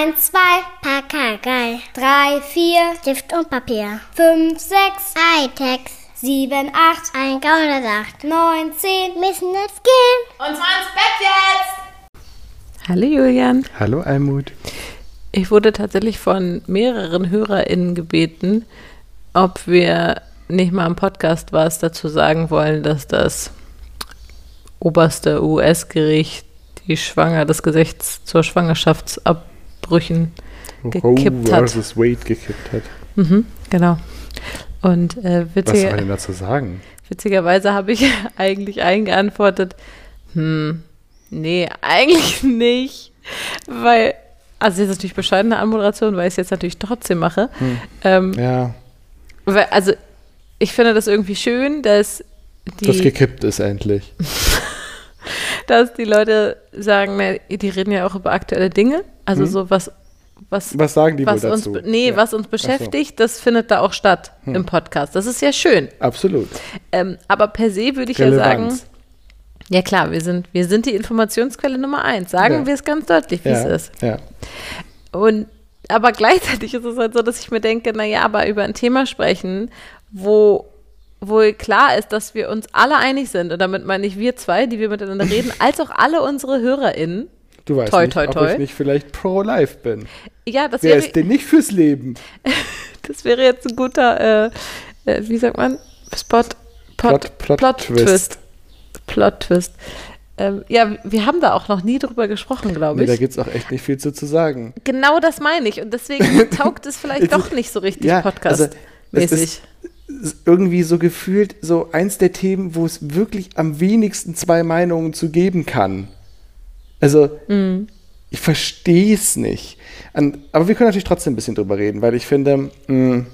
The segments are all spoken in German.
1, 2, Pakagei. 3, 4, Stift und Papier. 5, 6, Hightech. 7, 8, ein Gauner sagt. 9, 10, müssen jetzt gehen. Und zwar ins Bett jetzt! Hallo Julian. Hallo Almut. Ich wurde tatsächlich von mehreren HörerInnen gebeten, ob wir nicht mal im Podcast was dazu sagen wollen, dass das oberste US-Gericht die Schwanger des Gesichts zur Schwangerschaftsabbrüchen gekippt Roe hat. versus Wade gekippt hat. Mhm, genau. Und äh, Was soll denn dazu sagen? witzigerweise habe ich eigentlich eingeantwortet, hm, nee, eigentlich nicht. Weil, also jetzt natürlich bescheidene Anmoderation, weil ich es jetzt natürlich trotzdem mache. Ähm, Ja, weil, also ich finde das irgendwie schön, dass das die, gekippt ist endlich. dass die Leute sagen, na, die reden ja auch über aktuelle Dinge. Also so was, was, Was sagen die was wohl uns, dazu? nee, Ja, was uns beschäftigt, das findet da auch statt im Podcast. Das ist ja schön. Absolut. Ähm, aber per se würde ich ja sagen, Relevanz. ja klar, wir sind, wir sind die Informationsquelle Nummer eins. Sagen Ja. wir es ganz deutlich, wie Ja, es ist. ja. Und aber gleichzeitig ist es halt so, dass ich mir denke, naja, aber über ein Thema sprechen, wo, wo klar ist, dass wir uns alle einig sind. Und damit meine ich wir zwei, die wir miteinander reden, als auch alle unsere HörerInnen. Du weißt Toi, nicht, toi, ob toi. ich nicht vielleicht pro-life bin. Ja, das Wer wäre, ist denn nicht fürs Leben? das wäre jetzt ein guter, äh, äh, wie sagt man? Spot, Plot, Plot- Plot- Plot Twist. Twist. Plot Twist. Ähm, ja, wir haben da auch noch nie drüber gesprochen, glaube Nee, ich. da gibt es auch echt nicht viel zu, zu sagen. Genau das meine ich. Und deswegen taugt es vielleicht doch nicht so richtig Ja, also, es ist- ist irgendwie so gefühlt so eins der Themen, wo es wirklich am wenigsten zwei Meinungen zu geben kann. Also, Mhm. ich verstehe es nicht. An, aber wir können natürlich trotzdem ein bisschen drüber reden, weil ich finde mh,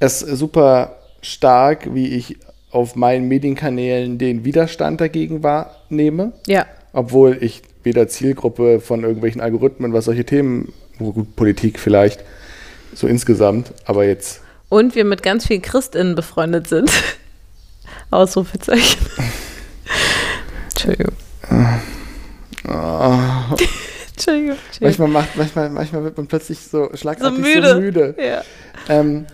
es super stark, wie ich auf meinen Medienkanälen den Widerstand dagegen wahrnehme, ja. obwohl ich weder Zielgruppe von irgendwelchen Algorithmen, was solche Themen, Politik vielleicht, so insgesamt, aber jetzt Und wir mit ganz vielen ChristInnen befreundet sind. Ausrufezeichen. Entschuldigung. ah, Entschuldigung. Entschuldigung. manchmal macht, manchmal, manchmal wird man plötzlich so So schlagartig müde. so müde. Ja. Ähm,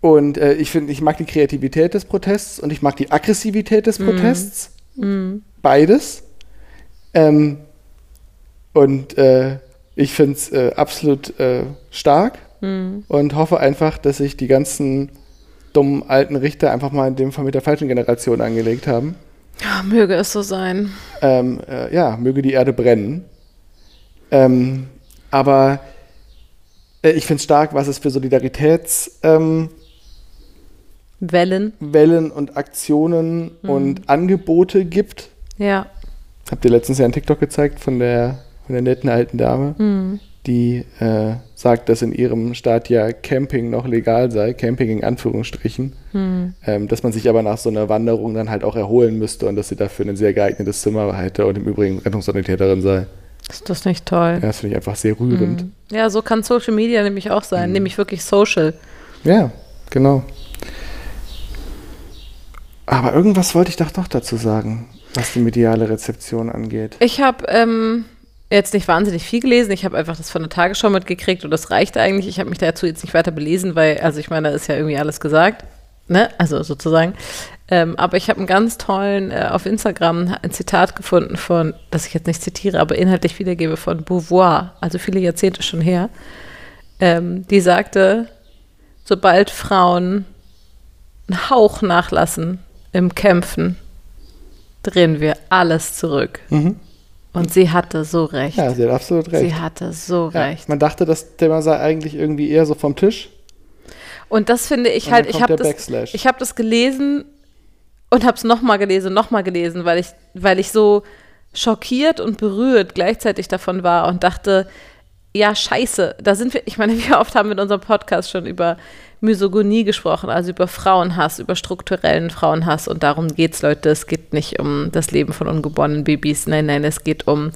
und äh, ich finde, ich mag die Kreativität des Protests und ich mag die Aggressivität des Protests. Beides. Ähm, und äh, ich finde es äh, absolut äh, stark und hoffe einfach, dass sich die ganzen dummen alten Richter einfach mal in dem Fall mit der falschen Generation angelegt haben. Ja, möge es so sein. Ähm, äh, ja, möge die Erde brennen. Ähm, aber äh, ich finde es stark, was es für Solidaritätswellen ähm, Wellen. und Aktionen und Angebote gibt. Ja. Habt ihr letztens ja einen TikTok gezeigt von der, von der netten alten Dame, die äh, sagt, dass in ihrem Staat ja Camping noch legal sei, Camping in Anführungsstrichen, ähm, dass man sich aber nach so einer Wanderung dann halt auch erholen müsste und dass sie dafür ein sehr geeignetes Zimmer hätte und im Übrigen Rettungssanitäterin sei. Ist das nicht toll? Ja, das finde ich einfach sehr rührend. Ja, so kann Social Media nämlich auch sein. Nämlich wirklich social. Ja, genau. Aber irgendwas wollte ich doch doch dazu sagen, was die mediale Rezeption angeht. Ich habe ähm, jetzt nicht wahnsinnig viel gelesen. Ich habe einfach das von der Tagesschau mitgekriegt und das reicht eigentlich. Ich habe mich dazu jetzt nicht weiter belesen, weil, also ich meine, da ist ja irgendwie alles gesagt. Ne? Also sozusagen. Ähm, aber ich habe einen ganz tollen äh, auf Instagram ein Zitat gefunden von, das ich jetzt nicht zitiere, aber inhaltlich wiedergebe von Beauvoir, also viele Jahrzehnte schon her. Ähm, die sagte, sobald Frauen einen Hauch nachlassen im Kämpfen, drehen wir alles zurück. Und sie hatte so recht. Ja, sie hat absolut recht. sie hatte so ja, recht. man dachte, das Thema sei eigentlich irgendwie eher so vom Tisch. Und das finde ich Und halt, ich habe das, ich habe das gelesen und habe es nochmal gelesen, nochmal gelesen, weil ich, weil ich so schockiert und berührt gleichzeitig davon war und dachte, ja, scheiße, da sind wir, ich meine, wie oft haben wir in unserem Podcast schon über Misogonie gesprochen, also über Frauenhass, über strukturellen Frauenhass und darum geht's, Leute, es geht nicht um das Leben von ungeborenen Babys, nein, nein, es geht um,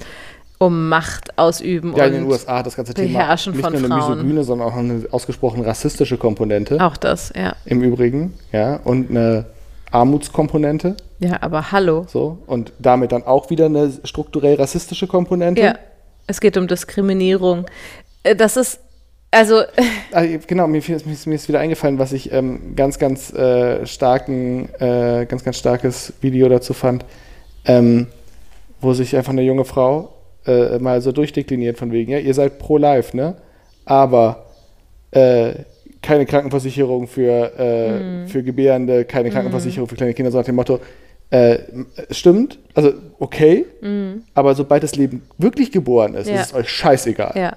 um Macht ausüben Ja, und in den USA hat das ganze Thema nicht nur eine Frauen. misogyne, sondern auch eine ausgesprochen rassistische Komponente auch das, ja. im Übrigen, ja, und eine Armutskomponente, Ja, aber hallo. so, und damit dann auch wieder eine strukturell rassistische Komponente. Ja. Es geht um Diskriminierung. Äh, Das ist, also, Ah, genau, mir, ist- mir, ist, mir ist wieder eingefallen, was ich ähm, ganz, ganz äh, starken, äh, ganz, ganz starkes Video dazu fand, ähm, wo sich einfach eine junge Frau äh, mal so durchdekliniert von wegen, ja, ihr seid pro life, ne? Aber äh, keine Krankenversicherung für, äh, für Gebärende, keine Krankenversicherung für kleine Kinder, so nach dem Motto, äh, stimmt, also okay, aber sobald das Leben wirklich geboren ist, Ja. ist es euch scheißegal. ja,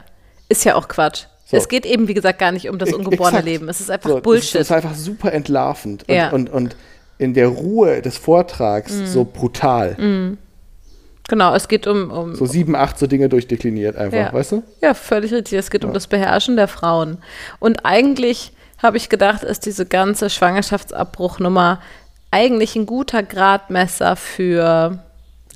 ist ja auch Quatsch. So. Es geht eben, wie gesagt, gar nicht um das E- ungeborene exakt. Leben. Es ist einfach So, Bullshit. das ist einfach super entlarvend und, Ja. und, und in der Ruhe des Vortrags Mhm. so brutal. genau, es geht um, um So sieben, acht so Dinge durchdekliniert einfach, Ja. weißt du? Ja, völlig richtig. Es geht um das Beherrschen der Frauen. Und eigentlich habe ich gedacht, ist diese ganze Schwangerschaftsabbruchnummer eigentlich ein guter Gradmesser für,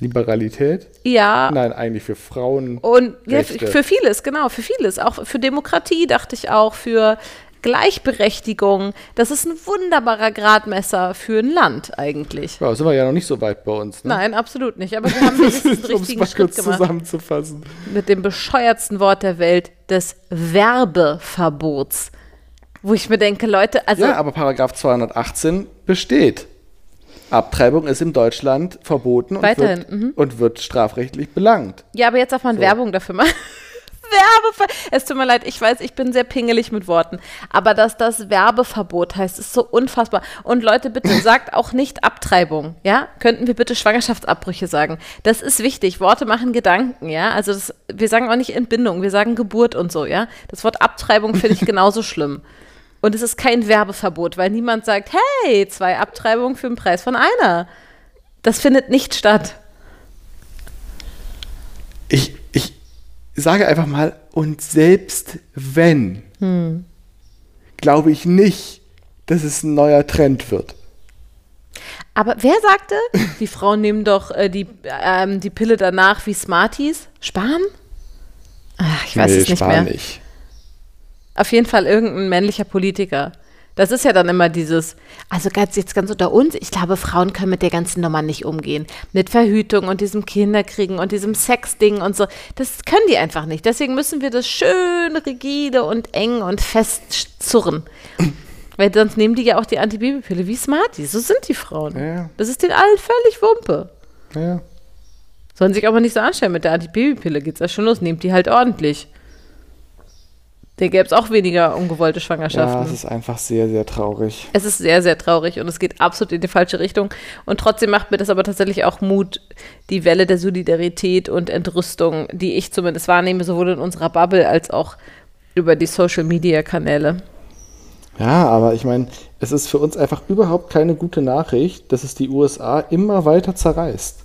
Liberalität? ja, Nein, eigentlich für Frauen. und ja, für vieles, genau, für vieles. Auch für Demokratie dachte ich auch, für Gleichberechtigung. Das ist ein wunderbarer Gradmesser für ein Land eigentlich. Ja, sind wir ja noch nicht so weit bei uns. Ne? Nein, absolut nicht. Aber wir haben wenigstens einen um es richtigen mal Schritt kurz gemacht. zusammenzufassen. mit dem bescheuertsten Wort der Welt, des Werbeverbots. Wo ich mir denke, Leute, also Ja, aber Paragraph 218 besteht. Abtreibung ist in Deutschland verboten und, Weiterhin, wird, mhm. und wird strafrechtlich belangt. Ja, aber jetzt darf man So. Werbung dafür machen. Werbever es tut mir leid, ich weiß, ich bin sehr pingelig mit Worten. Aber dass das Werbeverbot heißt, ist so unfassbar. Und Leute, bitte sagt auch nicht Abtreibung, ja? Könnten wir bitte Schwangerschaftsabbrüche sagen? Das ist wichtig. Worte machen Gedanken, ja? Also das, wir sagen auch nicht Entbindung, wir sagen Geburt und so, ja? Das Wort Abtreibung finde ich genauso schlimm. Und es ist kein Werbeverbot, weil niemand sagt, hey, zwei Abtreibungen für den Preis von einer. Das findet nicht statt. Ich, ich sage einfach mal, und selbst wenn, Hm. glaube ich nicht, dass es ein neuer Trend wird. Aber wer sagte, die Frauen nehmen doch äh, die, ähm, die Pille danach wie Smarties? Spahn? Ach, ich weiß es nicht Spar mehr. nicht. Auf jeden Fall irgendein männlicher Politiker. Das ist ja dann immer dieses, also ganz, jetzt ganz unter uns, ich glaube, Frauen können mit der ganzen Nummer nicht umgehen. Mit Verhütung und diesem Kinderkriegen und diesem Sexding und so. Das können die einfach nicht. Deswegen müssen wir das schön rigide und eng und fest zurren. Weil sonst nehmen die ja auch die Antibabypille wie Smarties. So sind die Frauen. Ja. Das ist den allen völlig Wumpe. Ja. Sollen sich aber nicht so anstellen. Mit der Antibabypille geht's ja schon los. Nehmt die halt ordentlich. Da gäbe es auch weniger ungewollte Schwangerschaften. ja, es ist einfach sehr, sehr traurig. Es ist sehr, sehr traurig und es geht absolut in die falsche Richtung. Und trotzdem macht mir das aber tatsächlich auch Mut, die Welle der Solidarität und Entrüstung, die ich zumindest wahrnehme, sowohl in unserer Bubble als auch über die Social-Media-Kanäle. Ja, aber ich meine, es ist für uns einfach überhaupt keine gute Nachricht, dass es die USA immer weiter zerreißt.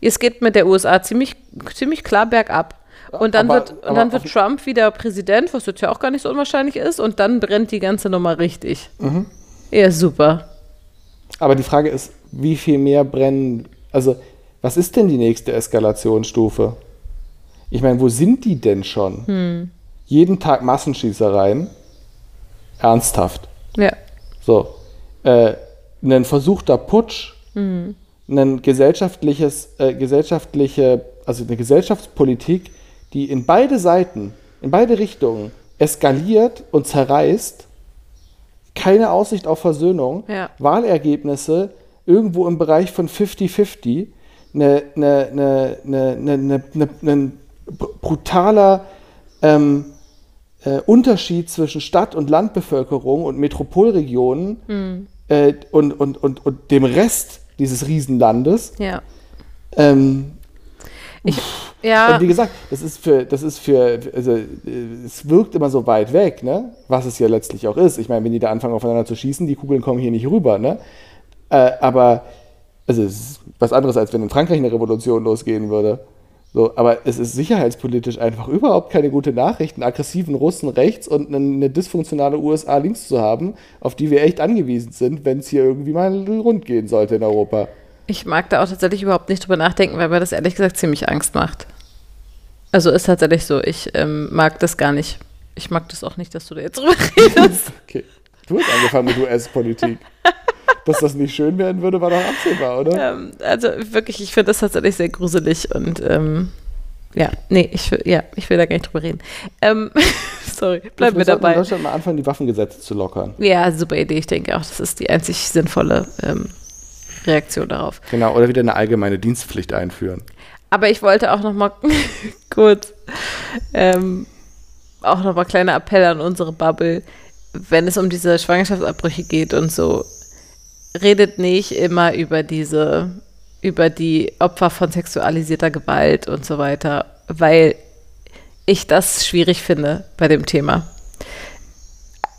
Es geht mit der USA ziemlich, ziemlich klar bergab. Und dann, Aber- wird, und dann wird Trump wieder Präsident, was jetzt ja auch gar nicht so unwahrscheinlich ist, und dann brennt die ganze Nummer richtig. Mhm. Ja, super. Aber die Frage ist, wie viel mehr brennen, also was ist denn die nächste Eskalationsstufe? Ich meine, wo sind die denn schon? Hm. Jeden Tag Massenschießereien? Ernsthaft. Ja. So. Äh, ein versuchter Putsch, ein gesellschaftliches, äh, gesellschaftliche, also eine Gesellschaftspolitik, die in beide Seiten, in beide Richtungen eskaliert und zerreißt, keine Aussicht auf Versöhnung, Ja. Wahlergebnisse irgendwo im Bereich von 50-50, eine, eine, eine, eine, eine, eine, eine brutaler ähm, äh, Unterschied zwischen Stadt- und Landbevölkerung und Metropolregionen äh, und, und, und, und dem Rest dieses Riesenlandes. Ja. Ähm, Ich, ja. und wie gesagt, das ist für, das ist für, also es wirkt immer so weit weg, ne? Was es ja letztlich auch ist. Ich meine, wenn die da anfangen aufeinander zu schießen, die Kugeln kommen hier nicht rüber, ne? Äh, aber also es ist was anderes, als wenn in Frankreich eine Revolution losgehen würde. So, aber es ist sicherheitspolitisch einfach überhaupt keine gute Nachricht, einen aggressiven Russen rechts und eine, eine dysfunktionale USA links zu haben, auf die wir echt angewiesen sind, wenn es hier irgendwie mal rund gehen sollte in Europa. Ich mag da auch tatsächlich überhaupt nicht drüber nachdenken, weil mir das ehrlich gesagt ziemlich Angst macht. Also ist tatsächlich so. Ich ähm, mag das gar nicht. Ich mag das auch nicht, dass du da jetzt drüber redest. Okay. Du hast angefangen mit US-Politik. Dass das nicht schön werden würde, war doch absehbar, oder? ähm, also wirklich, ich finde das tatsächlich sehr gruselig und ähm, ja, nee, ich, will- ja, ich will da gar nicht drüber reden. Ähm, sorry, bleiben wir wir sollten in dabei. Deutschland mal anfangen, die Waffengesetze zu lockern. Ja, super Idee. Ich denke auch, das ist die einzig sinnvolle ähm, Reaktion darauf. Genau, oder wieder eine allgemeine Dienstpflicht einführen. Aber ich wollte auch noch mal kurz ähm, auch noch mal kleiner Appell an unsere Bubble, wenn es um diese Schwangerschaftsabbrüche geht und so, redet nicht immer über diese, über die Opfer von sexualisierter Gewalt und so weiter, weil ich das schwierig finde bei dem Thema.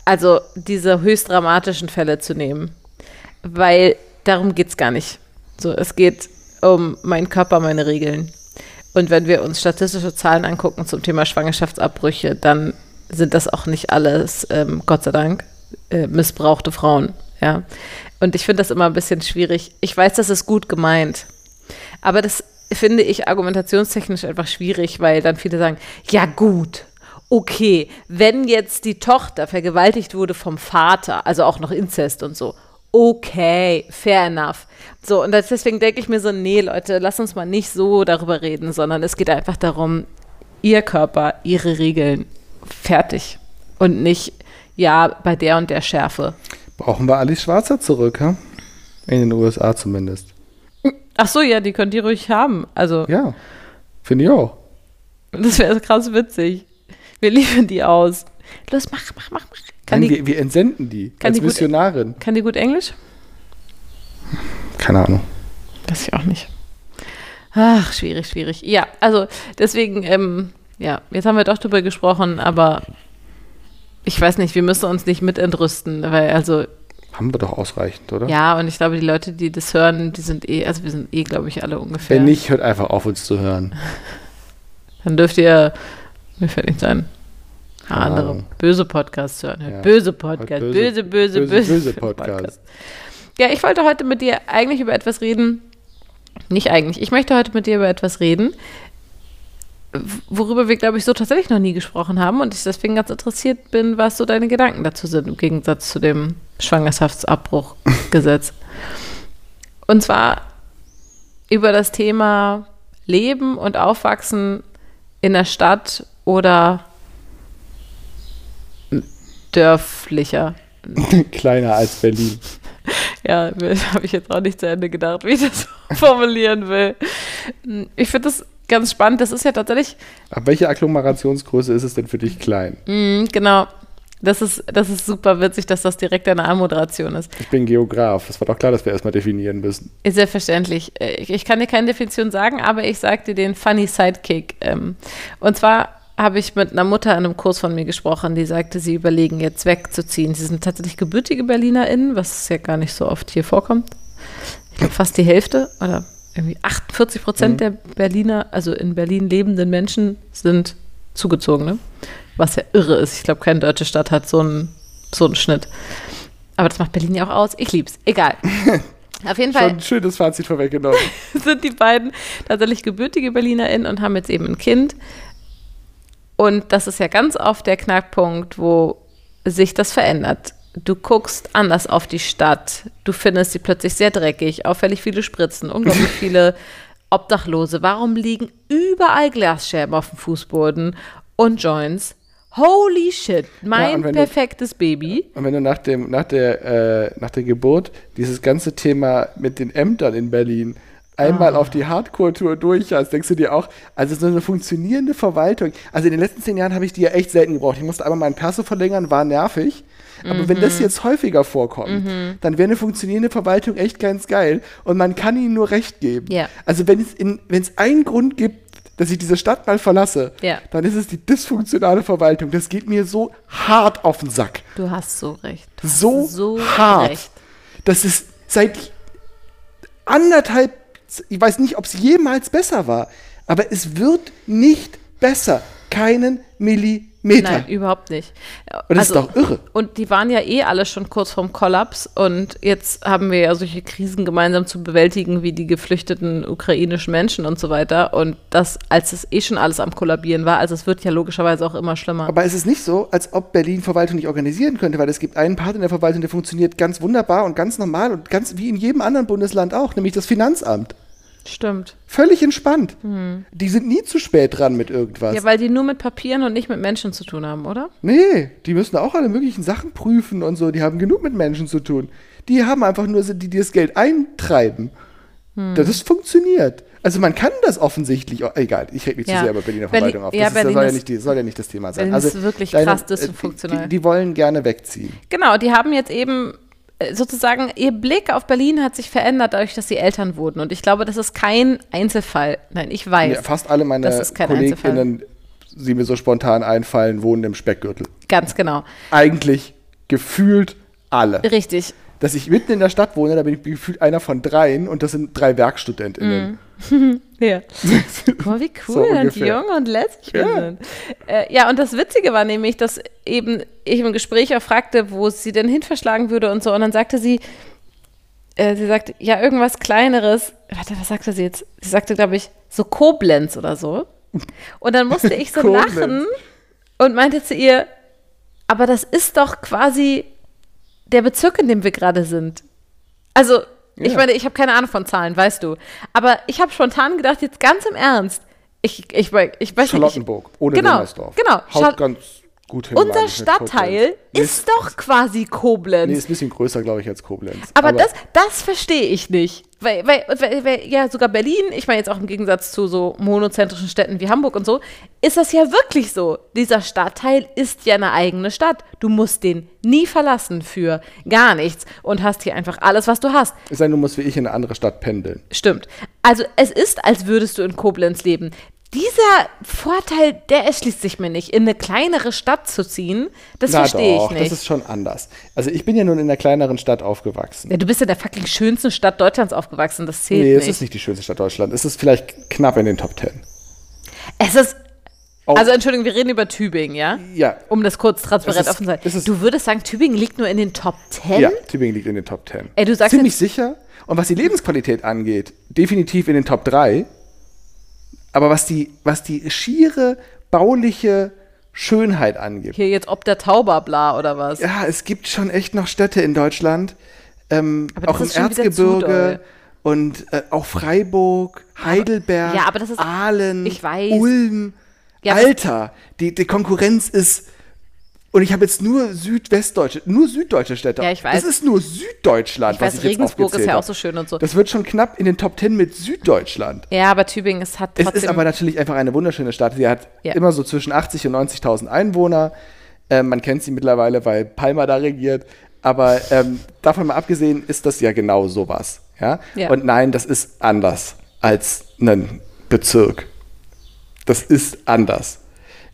Also diese höchst dramatischen Fälle zu nehmen, weil darum geht es gar nicht. So, es geht um meinen Körper, meine Regeln. Und wenn wir uns statistische Zahlen angucken zum Thema Schwangerschaftsabbrüche, dann sind das auch nicht alles, ähm, Gott sei Dank, äh, missbrauchte Frauen. Ja. Und ich finde das immer ein bisschen schwierig. Ich weiß, das ist gut gemeint. Aber das finde ich argumentationstechnisch einfach schwierig, weil dann viele sagen, ja gut, okay, wenn jetzt die Tochter vergewaltigt wurde vom Vater, also auch noch Inzest und so, okay, fair enough. So, und das, deswegen denke ich mir so, nee, Leute, lass uns mal nicht so darüber reden, sondern es geht einfach darum, ihr Körper, ihre Regeln, fertig. Und nicht, ja, bei der und der Schärfe. Brauchen wir Alice Schwarzer zurück, ha? In den USA zumindest. Ach so, ja, die könnt ihr ruhig haben. Also, Ja, finde ich auch. das wäre krass witzig. Wir liefern die aus. Los, mach, mach, mach, mach. Kann Nein, die, wir, wir entsenden die als die gut- Missionarin. kann die gut Englisch? Keine Ahnung. Das ich auch nicht. Ach, schwierig, schwierig. Ja, also deswegen, ähm, ja, jetzt haben wir doch drüber gesprochen, aber ich weiß nicht, wir müssen uns nicht mit entrüsten, weil also, Haben wir doch ausreichend, oder? ja, und ich glaube, die Leute, die das hören, die sind eh, also wir sind eh, glaube ich, alle ungefähr. Wenn nicht, hört einfach auf, uns zu hören. Dann dürft ihr, mir fällt nicht ein, andere Ahnung. böse Podcasts hören. Ja. Böse Podcast, Böse- böse, böse, böse, böse- böse Podcast. Ja, ich wollte heute mit dir eigentlich über etwas reden. Nicht eigentlich. Ich möchte heute mit dir über etwas reden, worüber wir, glaube ich, so tatsächlich noch nie gesprochen haben und ich deswegen ganz interessiert bin, was so deine Gedanken dazu sind, im Gegensatz zu dem Schwangerschaftsabbruchgesetz. Und zwar über das Thema Leben und Aufwachsen in der Stadt oder dörflicher. Kleiner als Berlin. Ja, habe ich jetzt auch nicht zu Ende gedacht, wie ich das formulieren will. Ich finde das ganz spannend. Das ist ja tatsächlich, Ab welcher Agglomerationsgröße ist es denn für dich klein? mh, genau, das ist, das ist super witzig, dass das direkt eine Anmoderation ist. Ich bin Geograf. Es war doch klar, dass wir erstmal definieren müssen. Ist Selbstverständlich. Äh, Ich, ich kann dir keine Definition sagen, aber ich sag dir den funny Sidekick. Ähm, Und zwar habe ich mit einer Mutter in einem Kurs von mir gesprochen, die sagte, sie überlegen jetzt wegzuziehen. Sie sind tatsächlich gebürtige BerlinerInnen, was ja gar nicht so oft hier vorkommt. Ich glaube fast die Hälfte oder irgendwie 48 Prozent der Berliner, also in Berlin lebenden Menschen sind Zugezogene, was ja irre ist. Ich glaube, keine deutsche Stadt hat so einen, so einen Schnitt. Aber das macht Berlin ja auch aus. Ich lieb's. Egal. Auf jeden Fall Schon ein schönes Fazit vorweggenommen. sind die beiden tatsächlich gebürtige BerlinerInnen und haben jetzt eben ein Kind. Und das ist ja ganz oft der Knackpunkt, wo sich das verändert. Du guckst anders auf die Stadt. Du findest sie plötzlich sehr dreckig, auffällig viele Spritzen, unglaublich viele Obdachlose. Warum liegen überall Glasscherben auf dem Fußboden und Joints? Holy shit, Ja, mein und wenn du- perfektes Baby. Und wenn du nach, dem, nach, der, äh, nach der Geburt dieses ganze Thema mit den Ämtern in Berlin einmal auf die Hardcore-Tour durch hast, denkst du dir auch, also so eine funktionierende Verwaltung. Also in den letzten zehn Jahren habe ich die ja echt selten gebraucht. Ich musste einmal meinen Perso verlängern, war nervig. Aber wenn das jetzt häufiger vorkommt, dann wäre eine funktionierende Verwaltung echt ganz geil. Und man kann ihnen nur recht geben. Ja. Also wenn es, in, wenn es einen Grund gibt, dass ich diese Stadt mal verlasse, Ja. dann ist es die dysfunktionale Verwaltung. Das geht mir so hart auf den Sack Du hast so recht. Hast so, so hart. recht. Das ist seit anderthalb, ich weiß nicht, ob es jemals besser war, aber es wird nicht besser. Keinen Millimeter. Nein, überhaupt nicht. Und das ist doch irre. Und die waren ja eh alle schon kurz vorm Kollaps und jetzt haben wir ja solche Krisen gemeinsam zu bewältigen wie die geflüchteten ukrainischen Menschen und so weiter. Und das, als es eh schon alles am Kollabieren war, also es wird ja logischerweise auch immer schlimmer. Aber es ist nicht so, als ob Berlin Verwaltung nicht organisieren könnte, weil es gibt einen Part in der Verwaltung, der funktioniert ganz wunderbar und ganz normal und ganz wie in jedem anderen Bundesland auch, nämlich das Finanzamt. Stimmt. Völlig entspannt. Die sind nie zu spät dran mit irgendwas. Ja, weil die nur mit Papieren und nicht mit Menschen zu tun haben, oder? Nee, die müssen auch alle möglichen Sachen prüfen und so. Die haben genug mit Menschen zu tun. Die haben einfach nur, die, die das Geld eintreiben. Hm. Das funktioniert. Also man kann das offensichtlich, auch, egal, ich rede mich Ja. zu sehr über Berliner Berlin- Verwaltung auf. ja, Das, ist, das soll, ja nicht, soll ja nicht das Thema sein. Berlin Also ist wirklich deine- krass äh, dysfunktional. Die, die, die wollen gerne wegziehen. Genau, die haben jetzt eben sozusagen, ihr Blick auf Berlin hat sich verändert, dadurch, dass sie Eltern wurden. Und ich glaube, das ist kein Einzelfall. Nein, ich weiß. Ja, fast alle meine das ist kein Einzelfall. Kolleginnen, die mir so spontan einfallen, wohnen im Speckgürtel. Ganz genau. Eigentlich gefühlt alle. Richtig. Dass ich mitten in der Stadt wohne, da bin ich gefühlt einer von dreien und das sind drei WerkstudentInnen. Ja. Guck mal, wie So cool und ungefähr. jung und wir Ja. sind. Äh, ja, und das Witzige war nämlich, dass eben ich im Gespräch auch fragte, wo sie denn hin verschlagen würde und so. Und dann sagte sie, äh, sie sagte, ja, irgendwas Kleineres. Warte, was sagte sie jetzt? Sie sagte, glaube ich, so Koblenz oder so. Und dann musste ich so lachen und meinte zu ihr, aber das ist doch quasi der Bezirk, in dem wir gerade sind. Also, ich Ja. meine, ich habe keine Ahnung von Zahlen, weißt du. Aber ich habe spontan gedacht, jetzt ganz im Ernst. Ich, ich, ich weiß nicht. Ich, Charlottenburg, ohne Genau, Wilmersdorf. genau. Haut Schal- ganz gut unser Stadtteil. Nee, ist doch quasi Koblenz. Nee, ist ein bisschen größer, glaube ich, als Koblenz. aber, das, das verstehe ich nicht. Weil, weil, weil, weil, ja, sogar Berlin, ich meine jetzt auch im Gegensatz zu so monozentrischen Städten wie Hamburg und so, ist das ja wirklich so. Dieser Stadtteil ist ja eine eigene Stadt. Du musst den nie verlassen für gar nichts und hast hier einfach alles, was du hast. Es sei denn, du musst wie ich in eine andere Stadt pendeln. Stimmt. Also es ist, als würdest du in Koblenz leben. Dieser Vorteil, der erschließt sich mir nicht. In eine kleinere Stadt zu ziehen, das Na verstehe ich doch, nicht. das ist schon anders. Also ich bin ja nun in einer kleineren Stadt aufgewachsen. ja, du bist in der fucking schönsten Stadt Deutschlands aufgewachsen, das zählt Nee, es nicht. ist nicht die schönste Stadt Deutschlands. Es ist vielleicht knapp in den Top Ten. Es ist, Auch- also Entschuldigung, wir reden über Tübingen, ja? Ja. Um das kurz transparent Es offen zu sein. es Du würdest sagen, Tübingen liegt nur in den Top 10? Ja, Tübingen liegt in den Top Ten. Ey, du sagst Ziemlich sicher. Und was die Lebensqualität angeht, definitiv in den Top 3. Aber was die, was die schiere bauliche Schönheit angeht, Hier jetzt ob der Tauber bla oder was? ja, es gibt schon echt noch Städte in Deutschland, ähm, Aber auch im Erzgebirge und äh, auch Freiburg, Heidelberg, ja, aber ist- Aalen. Ulm. Ja, aber- Alter, die, die Konkurrenz ist. Und ich habe jetzt nur südwestdeutsche, nur süddeutsche Städte. Ja, ich weiß. Das ist nur Süddeutschland, Ich was weiß, ich jetzt Regensburg ist aufgezählt ja hab. auch so schön und so. Das wird schon knapp in den Top Ten mit Süddeutschland. Ja, aber Tübingen ist, hat Es trotzdem... ist aber natürlich einfach eine wunderschöne Stadt. Sie hat Ja. immer so zwischen 80 und 90.000 Einwohner. Ähm, man kennt sie mittlerweile, weil Palmer da regiert. Aber ähm, davon mal abgesehen ist das ja genau sowas. Ja? Ja. Und nein, das ist anders als ein Bezirk. Das ist anders.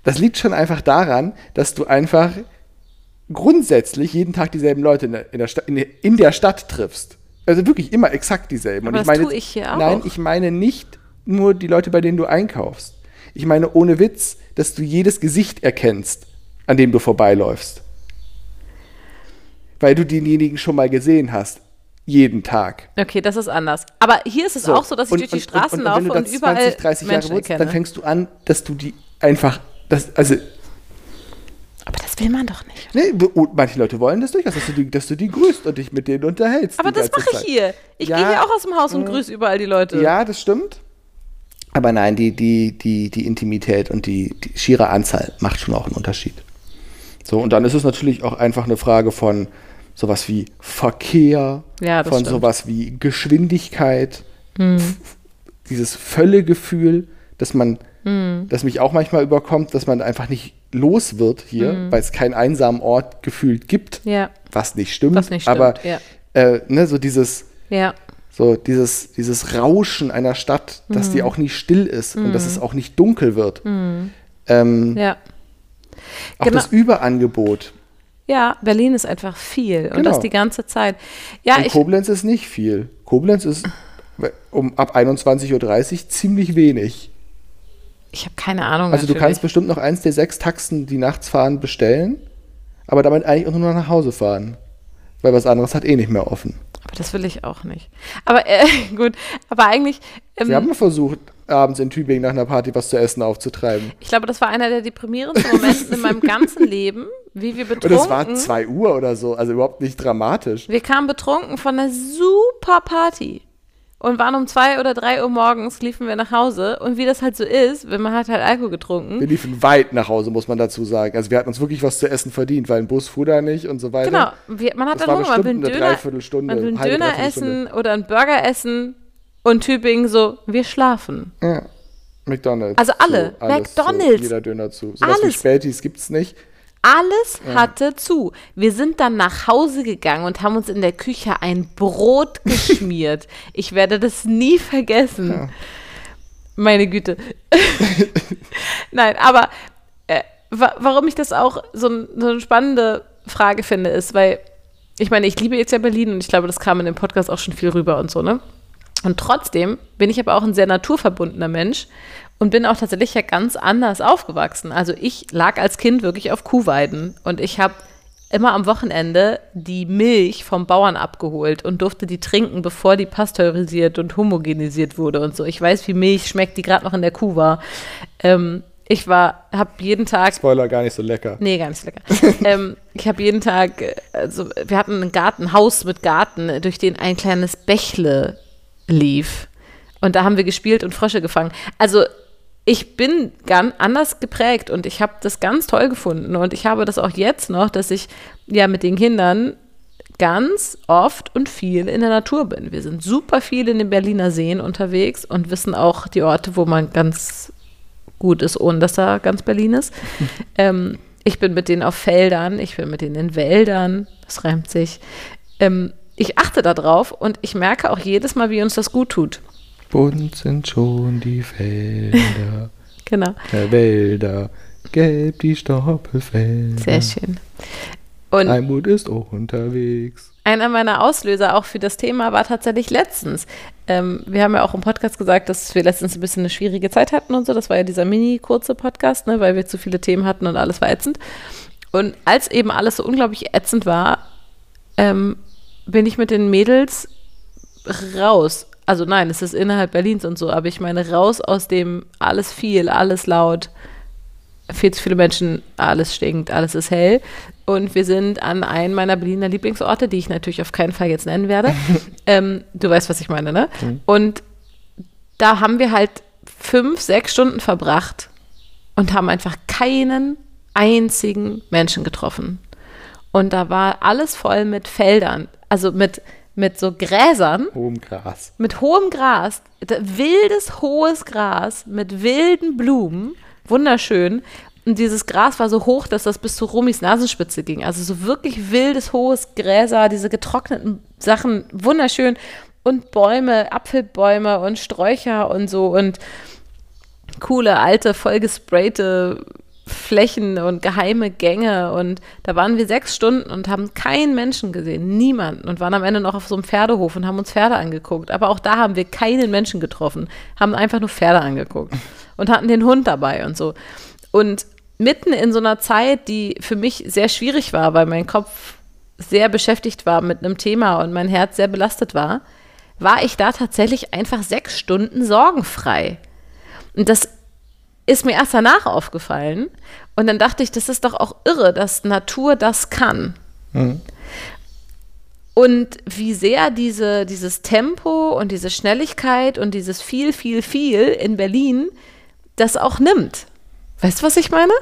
Das liegt schon einfach daran, dass du einfach grundsätzlich jeden Tag dieselben Leute in der, in der, Sta in der, in der Stadt triffst. Also wirklich immer exakt dieselben. Aber Und ich das meine tue ich hier auch. Nein, ich meine nicht nur die Leute, bei denen du einkaufst. Ich meine ohne Witz, dass du jedes Gesicht erkennst, an dem du vorbeiläufst. Weil du denjenigen schon mal gesehen hast. Jeden Tag. Okay, das ist anders. Aber hier ist es auch so, dass ich durch die Straßen laufe wenn und, du da überall 20, 30 Jahre Menschen wohnst, erkenne. dann fängst du an, dass du die einfach, das, also, aber das will man doch nicht. nee, wo- manche Leute wollen das durchaus, dass du die, dass du die grüßt und dich mit denen unterhältst. Aber das mache ich hier. Ich Ja, gehe hier auch aus dem Haus und grüße überall die Leute. Ja, das stimmt. Aber nein, die, die, die, die Intimität und die, die schiere Anzahl macht schon auch einen Unterschied. So, und dann ist es natürlich auch einfach eine Frage von sowas wie Verkehr, Ja, von stimmt. sowas wie Geschwindigkeit, Hm. dieses Völlegefühl, dass man, Hm. das mich auch manchmal überkommt, dass man einfach nicht los wird hier, Hm. weil es keinen einsamen Ort gefühlt gibt, Ja, was nicht stimmt. Was nicht stimmt, aber ja. äh, ne, so dieses ja. so dieses, dieses Rauschen einer Stadt, dass Mhm. die auch nie still ist und dass es auch nicht dunkel wird. Ähm, Ja. Auch Genau. das Überangebot. Ja, Berlin ist einfach viel und Genau. das die ganze Zeit. Ja, Und ich, Koblenz ist nicht viel. Koblenz ist um ab 21.30 Uhr ziemlich wenig. Ich habe keine Ahnung. Also du natürlich. kannst bestimmt noch eins der sechs Taxen, die nachts fahren, bestellen, aber damit eigentlich auch nur noch nach Hause fahren. Weil was anderes hat eh nicht mehr offen. Aber das will ich auch nicht. Aber äh, gut, aber eigentlich, ähm, Wir haben versucht, abends in Tübingen nach einer Party was zu essen aufzutreiben. ich glaube, das war einer der deprimierendsten Momente in meinem ganzen Leben, wie wir Und es war betrunken. 2 Uhr oder so, also überhaupt nicht dramatisch. Wir kamen betrunken von einer super Party. Und waren um zwei oder drei Uhr morgens, liefen wir nach Hause. Und wie das halt so ist, wenn man hat halt Alkohol getrunken. Wir liefen weit nach Hause, muss man dazu sagen. Also wir hatten uns wirklich was zu essen verdient, weil ein Bus fuhr da nicht und so weiter. Genau, wir, man hat Das dann Hunger, man will einen eine Döner, Dreiviertelstunde, man will einen Döner essen oder einen Burger essen und Tübingen so, wir schlafen. Ja. McDonalds. Also alle. Zu, McDonald's. Zu, jeder Döner zu. Sowas wie Alles. Spätis gibt's nicht. Alles hatte zu. Wir sind dann nach Hause gegangen und haben uns in der Küche ein Brot geschmiert. ich werde das nie vergessen. Meine Güte. Nein, aber äh, wa warum ich das auch so, so eine spannende Frage finde, ist, weil ich meine, ich liebe jetzt ja Berlin und ich glaube, das kam in dem Podcast auch schon viel rüber und so, ne? Und trotzdem bin ich aber auch ein sehr naturverbundener Mensch und bin auch tatsächlich ja ganz anders aufgewachsen. Also ich lag als Kind wirklich auf Kuhweiden und ich habe immer am Wochenende die Milch vom Bauern abgeholt und durfte die trinken, bevor die pasteurisiert und homogenisiert wurde und so. Ich weiß, wie Milch schmeckt, die gerade noch in der Kuh war. Ähm, ich war, habe jeden Tag Spoiler, gar nicht so lecker. Nee, gar nicht so lecker. ähm, ich habe jeden Tag, äh, also wir hatten ein Garten, ein Haus mit Garten, durch den ein kleines Bächle lief. Und da haben wir gespielt und Frösche gefangen. Also ich bin ganz anders geprägt und ich habe das ganz toll gefunden. Und ich habe das auch jetzt noch, dass ich ja mit den Kindern ganz oft und viel in der Natur bin. Wir sind super viel in den Berliner Seen unterwegs und wissen auch die Orte, wo man ganz gut ist, ohne dass da ganz Berlin ist. ähm, ich bin mit denen auf Feldern, ich bin mit denen in Wäldern, das reimt sich. Ähm, ich achte darauf und ich merke auch jedes Mal, wie uns das gut tut. Bunt sind schon die Felder, Genau, der Wälder, gelb die Stoppelfelder. sehr schön. Und Almut ist auch unterwegs. einer meiner Auslöser auch für das Thema war tatsächlich letztens. Ähm, wir haben ja auch im Podcast gesagt, dass wir letztens ein bisschen eine schwierige Zeit hatten und so. Das war ja dieser mini-kurze Podcast, ne, weil wir zu viele Themen hatten und alles war ätzend. Und als eben alles so unglaublich ätzend war, ähm, bin ich mit den Mädels raus. Also nein, es ist innerhalb Berlins und so, aber ich meine raus aus dem alles viel, alles laut, viel zu viele Menschen, alles stinkt, alles ist hell. Und wir sind an einen meiner Berliner Lieblingsorte, die ich natürlich auf keinen Fall jetzt nennen werde. ähm, du weißt, was ich meine, ne? Und da haben wir halt fünf, sechs Stunden verbracht und haben einfach keinen einzigen Menschen getroffen. Und da war alles voll mit Feldern, also mit, mit so Gräsern, Hohem Gras. mit hohem Gras, wildes, hohes Gras mit wilden Blumen, wunderschön. Und dieses Gras war so hoch, dass das bis zu Romis Nasenspitze ging. Also so wirklich wildes, hohes Gräser, diese getrockneten Sachen, wunderschön. Und Bäume, Apfelbäume und Sträucher und so und coole, alte, vollgesprayte Flächen und geheime Gänge. Und da waren wir sechs Stunden und haben keinen Menschen gesehen, niemanden. Und waren am Ende noch auf so einem Pferdehof und haben uns Pferde angeguckt. Aber auch da haben wir keinen Menschen getroffen, haben einfach nur Pferde angeguckt und hatten den Hund dabei und so. Und mitten in so einer Zeit, die für mich sehr schwierig war, weil mein Kopf sehr beschäftigt war mit einem Thema und mein Herz sehr belastet war, war ich da tatsächlich einfach sechs Stunden sorgenfrei. Und das ist mir erst danach aufgefallen. Und dann dachte ich, das ist doch auch irre, dass Natur das kann. Und wie sehr diese, dieses Tempo und diese Schnelligkeit und dieses viel, viel, viel in Berlin das auch nimmt. Weißt du, was ich meine?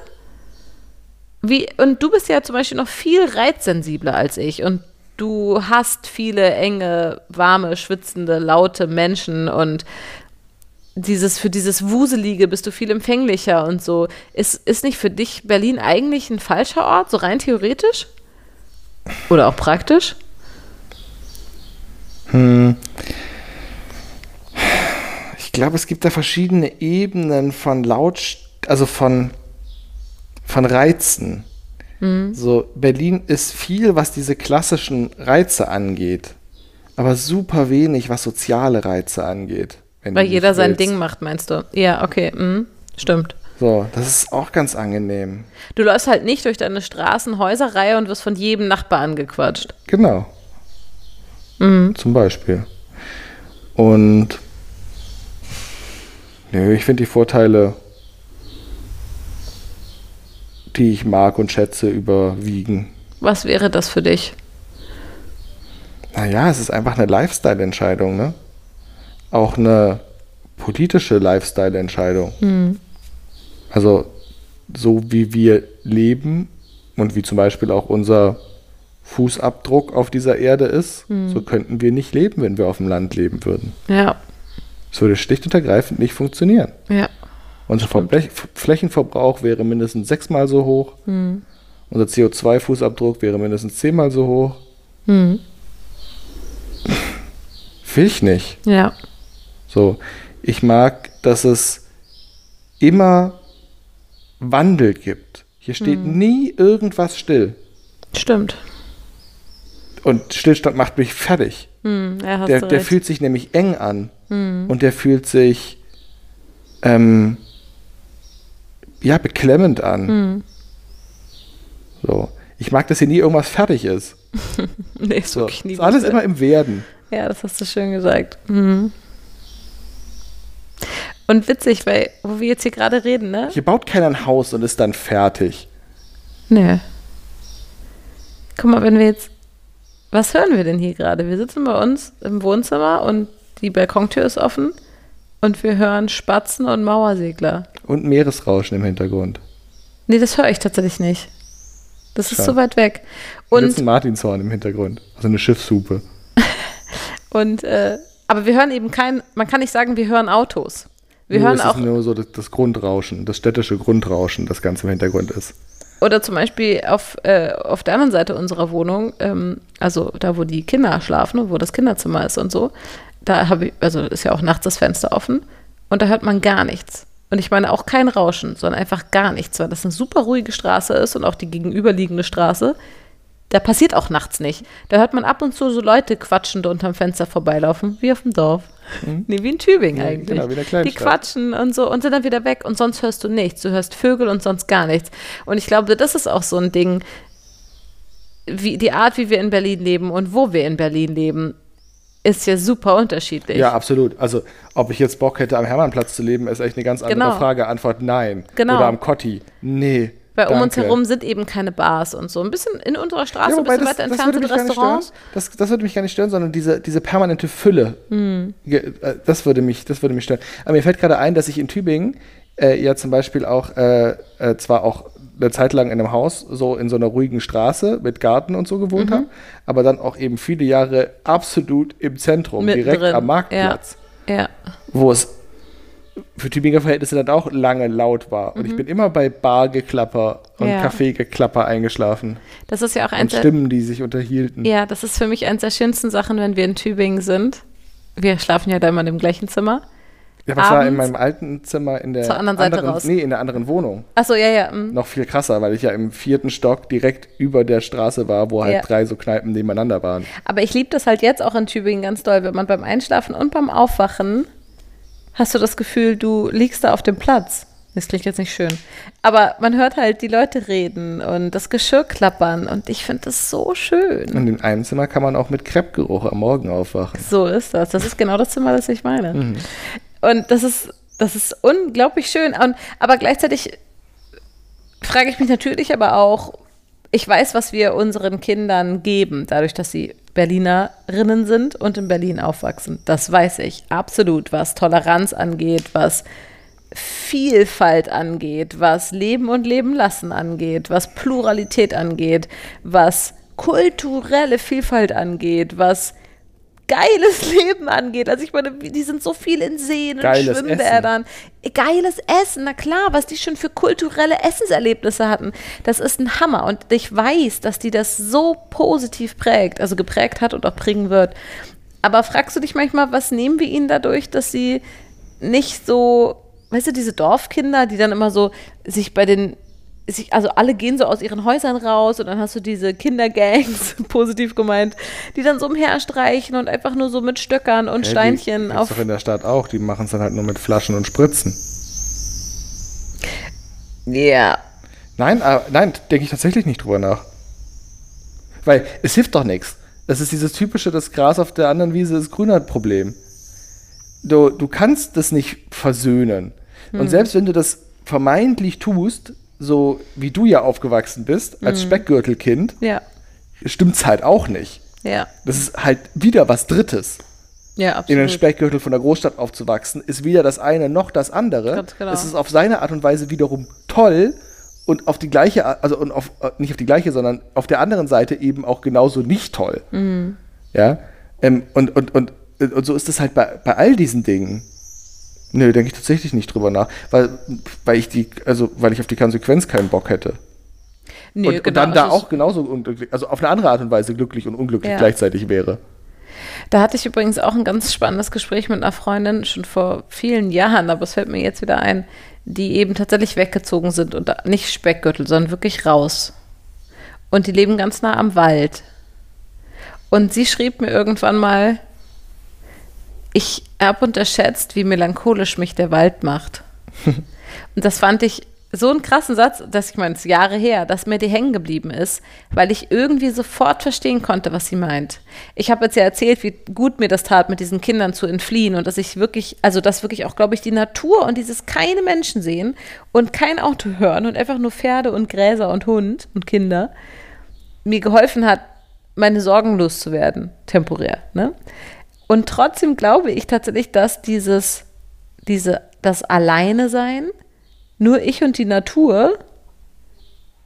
Wie, und du bist ja zum Beispiel noch viel reizsensibler als ich und du hast viele enge, warme, schwitzende, laute Menschen und dieses, für dieses Wuselige bist du viel empfänglicher und so. Ist, ist nicht für dich Berlin eigentlich ein falscher Ort, so rein theoretisch? Oder auch praktisch? Ich glaube, es gibt da verschiedene Ebenen von Laut, also von, von Reizen. So, Berlin ist viel, was diese klassischen Reize angeht, aber super wenig, was soziale Reize angeht. Weil jeder sein. Ding macht, meinst du? Ja, okay, mhm. stimmt. So, das ist auch ganz angenehm. Du läufst halt nicht durch deine Straßenhäuserreihe und wirst von jedem Nachbar angequatscht. Genau. Mhm. Zum Beispiel. Und nö, ich finde die Vorteile, die ich mag und schätze, überwiegen. Was wäre das für dich? Naja, es ist einfach eine Lifestyle-Entscheidung, ne? Auch eine politische Lifestyle-Entscheidung. Hm. Also so wie wir leben und wie zum Beispiel auch unser Fußabdruck auf dieser Erde ist, Hm. so könnten wir nicht leben, wenn wir auf dem Land leben würden. Ja, Es würde schlicht und ergreifend nicht funktionieren. ja. Unser Verblech- Flächenverbrauch wäre mindestens sechsmal so hoch. Hm. Unser CO2-Fußabdruck wäre mindestens zehnmal so hoch. Hm. Will ich nicht. Ja. So, ich mag, dass es immer Wandel gibt. Hier steht Hm. nie irgendwas still. Stimmt. Und Stillstand macht mich fertig. Hm, ja, Der, der fühlt sich nämlich eng an. Hm. Und der fühlt sich ähm, ja, beklemmend an. Hm. So. Ich mag, dass hier nie irgendwas fertig ist. Nee, ist So. wirklich nie Ist alles immer im Werden. Ja, das hast du schön gesagt. Mhm. Und witzig, weil, wo wir jetzt hier gerade reden, ne? Hier baut keiner ein Haus und ist dann fertig. Nö. Guck mal, wenn wir jetzt. Was hören wir denn hier gerade? Wir sitzen bei uns im Wohnzimmer und die Balkontür ist offen und wir hören Spatzen und Mauersegler. Und Meeresrauschen im Hintergrund. Nee, das höre ich tatsächlich nicht. Das ist Schade. so weit weg. Und jetzt Und, ein Martinshorn im Hintergrund. Also eine Schiffshupe. und äh, aber wir hören eben kein, man kann nicht sagen, wir hören Autos. Wir Nur hören es auch ist nur so das, das Grundrauschen, das städtische Grundrauschen, das ganz im Hintergrund ist. Oder zum Beispiel auf, äh, auf der anderen Seite unserer Wohnung, ähm, also da, wo die Kinder schlafen und wo das Kinderzimmer ist und so, da habe ich, also ist ja auch nachts das Fenster offen und da hört man gar nichts. Und ich meine auch kein Rauschen, sondern einfach gar nichts, weil das eine super ruhige Straße ist und auch die gegenüberliegende Straße. Da passiert auch nachts nicht. Da hört man ab und zu so Leute quatschend unterm Fenster vorbeilaufen, wie auf dem Dorf. Nee, wie in Tübingen Ja, eigentlich. genau, wie in der die quatschen und so und sind dann wieder weg und sonst hörst du nichts. Du hörst Vögel und sonst gar nichts. Und ich glaube, das ist auch so ein Ding, wie die Art, wie wir in Berlin leben und wo wir in Berlin leben, ist ja super unterschiedlich. Ja, absolut. Also, ob ich jetzt Bock hätte, am Hermannplatz zu leben, ist echt eine ganz andere Genau. Frage. Antwort nein. Genau. Oder am Kotti. Nee. Weil um uns danke. herum sind eben keine Bars und so. Ein bisschen in unserer Straße, Ja, ein bisschen das, weiter entfernt sind stören. Restaurants. Das, das würde mich gar nicht stören, sondern diese, diese permanente Fülle. Hm. Äh, Das würde, mich, das würde mich stören. Aber mir fällt gerade ein, dass ich in Tübingen äh, ja zum Beispiel auch, äh, äh, zwar auch eine Zeit lang in einem Haus, so in so einer ruhigen Straße mit Garten und so gewohnt Mhm. habe, aber dann auch eben viele Jahre absolut im Zentrum, direkt Mittendrin. am Marktplatz, Ja. wo es für Tübinger Verhältnisse dann auch lange laut war. Und ich bin immer bei Bargeklapper und Mhm. Ja. Kaffeegeklapper eingeschlafen. Das ist ja auch Und eins der, Stimmen, die sich unterhielten. ja, das ist für mich eins der schönsten Sachen, wenn wir in Tübingen sind. Wir schlafen ja da immer im gleichen Zimmer. Ja, was war in meinem alten Zimmer in der anderen Seite raus. Nee, in der anderen Wohnung. Achso, ja, ja. mm. Noch viel krasser, weil ich ja im vierten Stock direkt über der Straße war, wo halt Ja. drei so Kneipen nebeneinander waren. Aber ich liebe das halt jetzt auch in Tübingen ganz doll, wenn man beim Einschlafen und beim Aufwachen hast du das Gefühl, du liegst da auf dem Platz. Das klingt jetzt nicht schön. Aber man hört halt die Leute reden und das Geschirr klappern und ich finde das so schön. Und in einem Zimmer kann man auch mit Kreppgeruch am Morgen aufwachen. So ist das. Das ist genau das Zimmer, das ich meine. Mhm. Und das ist, das ist unglaublich schön. Und, aber gleichzeitig frage ich mich natürlich aber auch, ich weiß, was wir unseren Kindern geben, dadurch, dass sie Berlinerinnen sind und in Berlin aufwachsen. Das weiß ich absolut, was Toleranz angeht, was Vielfalt angeht, was Leben und Leben lassen angeht, was Pluralität angeht, was kulturelle Vielfalt angeht, was geiles Leben angeht. Also ich meine, die sind so viel in Seen und Schwimmbädern. Geiles Essen, na klar, was die schon für kulturelle Essenserlebnisse hatten. Das ist ein Hammer. Und ich weiß, dass die das so positiv prägt, also geprägt hat und auch prägen wird. Aber fragst du dich manchmal, was nehmen wir ihnen dadurch, dass sie nicht so, weißt du, diese Dorfkinder, die dann immer so sich bei den sich, also alle gehen so aus ihren Häusern raus und dann hast du diese Kindergangs, positiv gemeint, die dann so umherstreichen und einfach nur so mit Stöckern und Ja, Steinchen die auf. doch in der Stadt auch. Die machen es dann halt nur mit Flaschen und Spritzen. Ja. Nein, äh, nein, denke ich tatsächlich nicht drüber nach. Weil es hilft doch nichts. Das ist dieses typische, das Gras auf der anderen Wiese ist grüner Problem. Du, du kannst das nicht versöhnen. Hm. Und selbst wenn du das vermeintlich tust, so wie du ja aufgewachsen bist, als Speckgürtelkind, Ja. stimmt's halt auch nicht. Ja. Das ist halt wieder was Drittes. Ja, in absolut. den Speckgürtel von der Großstadt aufzuwachsen, ist weder das eine noch das andere. Ganz genau. Es ist auf seine Art und Weise wiederum toll und auf die gleiche, also und auf, äh, nicht auf die gleiche, sondern auf der anderen Seite eben auch genauso nicht toll. Mhm. Ja, ähm, und, und, und, und so ist es halt bei, bei all diesen Dingen. Nö, denke ich tatsächlich nicht drüber nach, weil, weil ich die, also weil ich auf die Konsequenz keinen Bock hätte. Nee, und, und genau, dann da also es- auch genauso unglücklich, also auf eine andere Art und Weise glücklich und unglücklich Ja. gleichzeitig wäre. Da hatte ich übrigens auch ein ganz spannendes Gespräch mit einer Freundin schon vor vielen Jahren, aber es fällt mir jetzt wieder ein, die eben tatsächlich weggezogen sind und da- nicht Speckgürtel, sondern wirklich raus. Und die leben ganz nah am Wald. Und sie schrieb mir irgendwann mal, ich habe unterschätzt, wie melancholisch mich der Wald macht. Und das fand ich so einen krassen Satz, dass ich meine, es ist Jahre her, dass mir die hängen geblieben ist, weil ich irgendwie sofort verstehen konnte, was sie meint. Ich habe jetzt ja erzählt, wie gut mir das tat, mit diesen Kindern zu entfliehen und dass ich wirklich, also dass wirklich auch, glaube ich, die Natur und dieses keine Menschen sehen und kein Auto hören und einfach nur Pferde und Gräser und Hund und Kinder mir geholfen hat, meine Sorgen loszuwerden, temporär. Ne? Und trotzdem glaube ich tatsächlich, dass dieses, diese, das Alleine sein, nur ich und die Natur,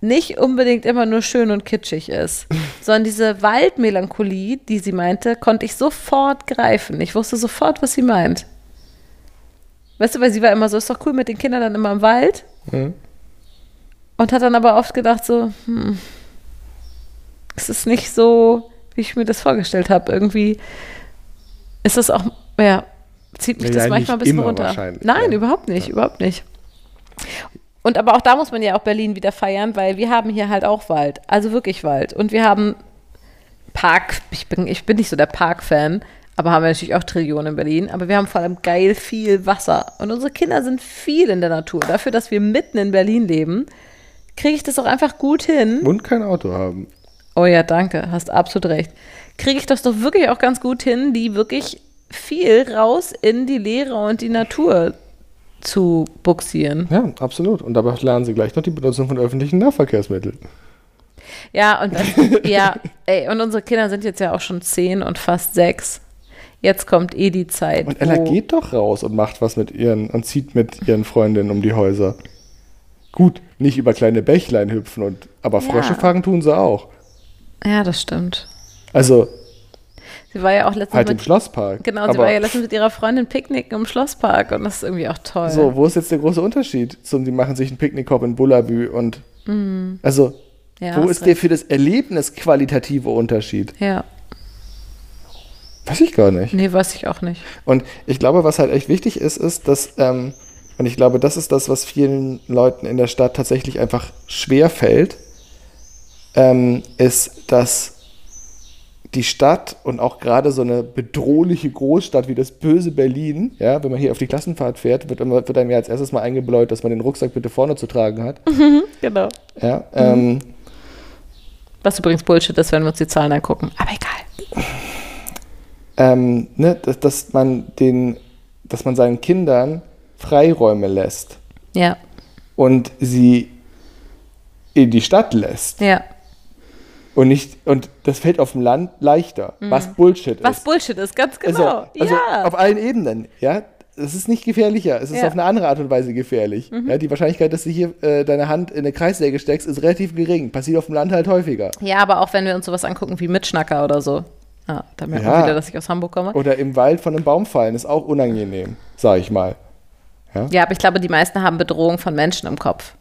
nicht unbedingt immer nur schön und kitschig ist, sondern diese Waldmelancholie, die sie meinte, konnte ich sofort greifen. Ich wusste sofort, was sie meint. Weißt du, weil sie war immer so, ist doch cool mit den Kindern dann immer im Wald. Mhm. Und hat dann aber oft gedacht so, hm, es ist nicht so, wie ich mir das vorgestellt habe. Irgendwie ist das auch, ja, zieht mich Ja, das ja, manchmal ein bisschen runter. Nein, ja. überhaupt nicht, überhaupt nicht. Und aber auch da muss man ja auch Berlin wieder feiern, weil wir haben hier halt auch Wald, also wirklich Wald. Und wir haben Park, ich bin, ich bin nicht so der Park-Fan, aber haben wir natürlich auch Trillionen in Berlin. Aber wir haben vor allem geil viel Wasser. Und unsere Kinder sind viel in der Natur. Dafür, dass wir mitten in Berlin leben, kriege ich das auch einfach gut hin. Und kein Auto haben. Oh ja, danke, hast absolut recht. Kriege ich das doch wirklich auch ganz gut hin, die wirklich viel raus in die Leere und die Natur zu buxieren. Ja, absolut. Und dabei lernen sie gleich noch die Benutzung von öffentlichen Nahverkehrsmitteln. Ja, und ja, ey, und unsere Kinder sind jetzt ja auch schon zehn und fast sechs. Jetzt kommt eh die Zeit. Und Ella geht doch raus und macht was mit ihren und zieht mit ihren Freundinnen um die Häuser. Gut, nicht über kleine Bächlein hüpfen und aber Ja. Frösche fangen tun sie auch. Ja, das stimmt. Also Sie war ja auch letztens halt im mit, Schlosspark. genau, sie war ja letztens mit ihrer Freundin picknicken im Schlosspark und das ist irgendwie auch toll. so, wo ist jetzt der große Unterschied zum die machen sich einen Picknickkorb in Bullabü und also Mhm. Ja, wo ist der für das Erlebnis qualitative Unterschied? Ja, Weiß ich gar nicht. nee, weiß ich auch nicht. Und ich glaube, was halt echt wichtig ist, ist, dass, ähm, und ich glaube, das ist das, was vielen Leuten in der Stadt tatsächlich einfach schwer fällt, ähm, ist, dass die Stadt und auch gerade so eine bedrohliche Großstadt wie das böse Berlin, ja, wenn man hier auf die Klassenfahrt fährt, wird, wird einem ja als erstes mal eingebläut, dass man den Rucksack bitte vorne zu tragen hat. Genau. Ja, ähm, Was übrigens Bullshit ist, wenn wir uns die Zahlen angucken. Aber egal. ähm, ne, dass, dass man den, dass man seinen Kindern Freiräume lässt. Ja, und sie in die Stadt lässt ja. Und nicht und das fällt auf dem Land leichter, was Bullshit Mhm. Was ist. Bullshit ist, ganz genau. also, also ja. auf allen Ebenen, ja. Es ist nicht gefährlicher, es ist Ja. Mhm. auf eine andere Art und Weise gefährlich. Ja, die Wahrscheinlichkeit, dass du hier äh, deine Hand in eine Kreissäge steckst, ist relativ gering. Passiert auf dem Land halt häufiger. ja, aber auch wenn wir uns sowas angucken wie Mitschnacker oder so. Ah, da merkt Ja. man wieder, dass ich aus Hamburg komme. Oder im Wald von einem Baum fallen, ist auch unangenehm, sag ich mal. Ja, aber ich glaube, die meisten haben Bedrohung von Menschen im Kopf.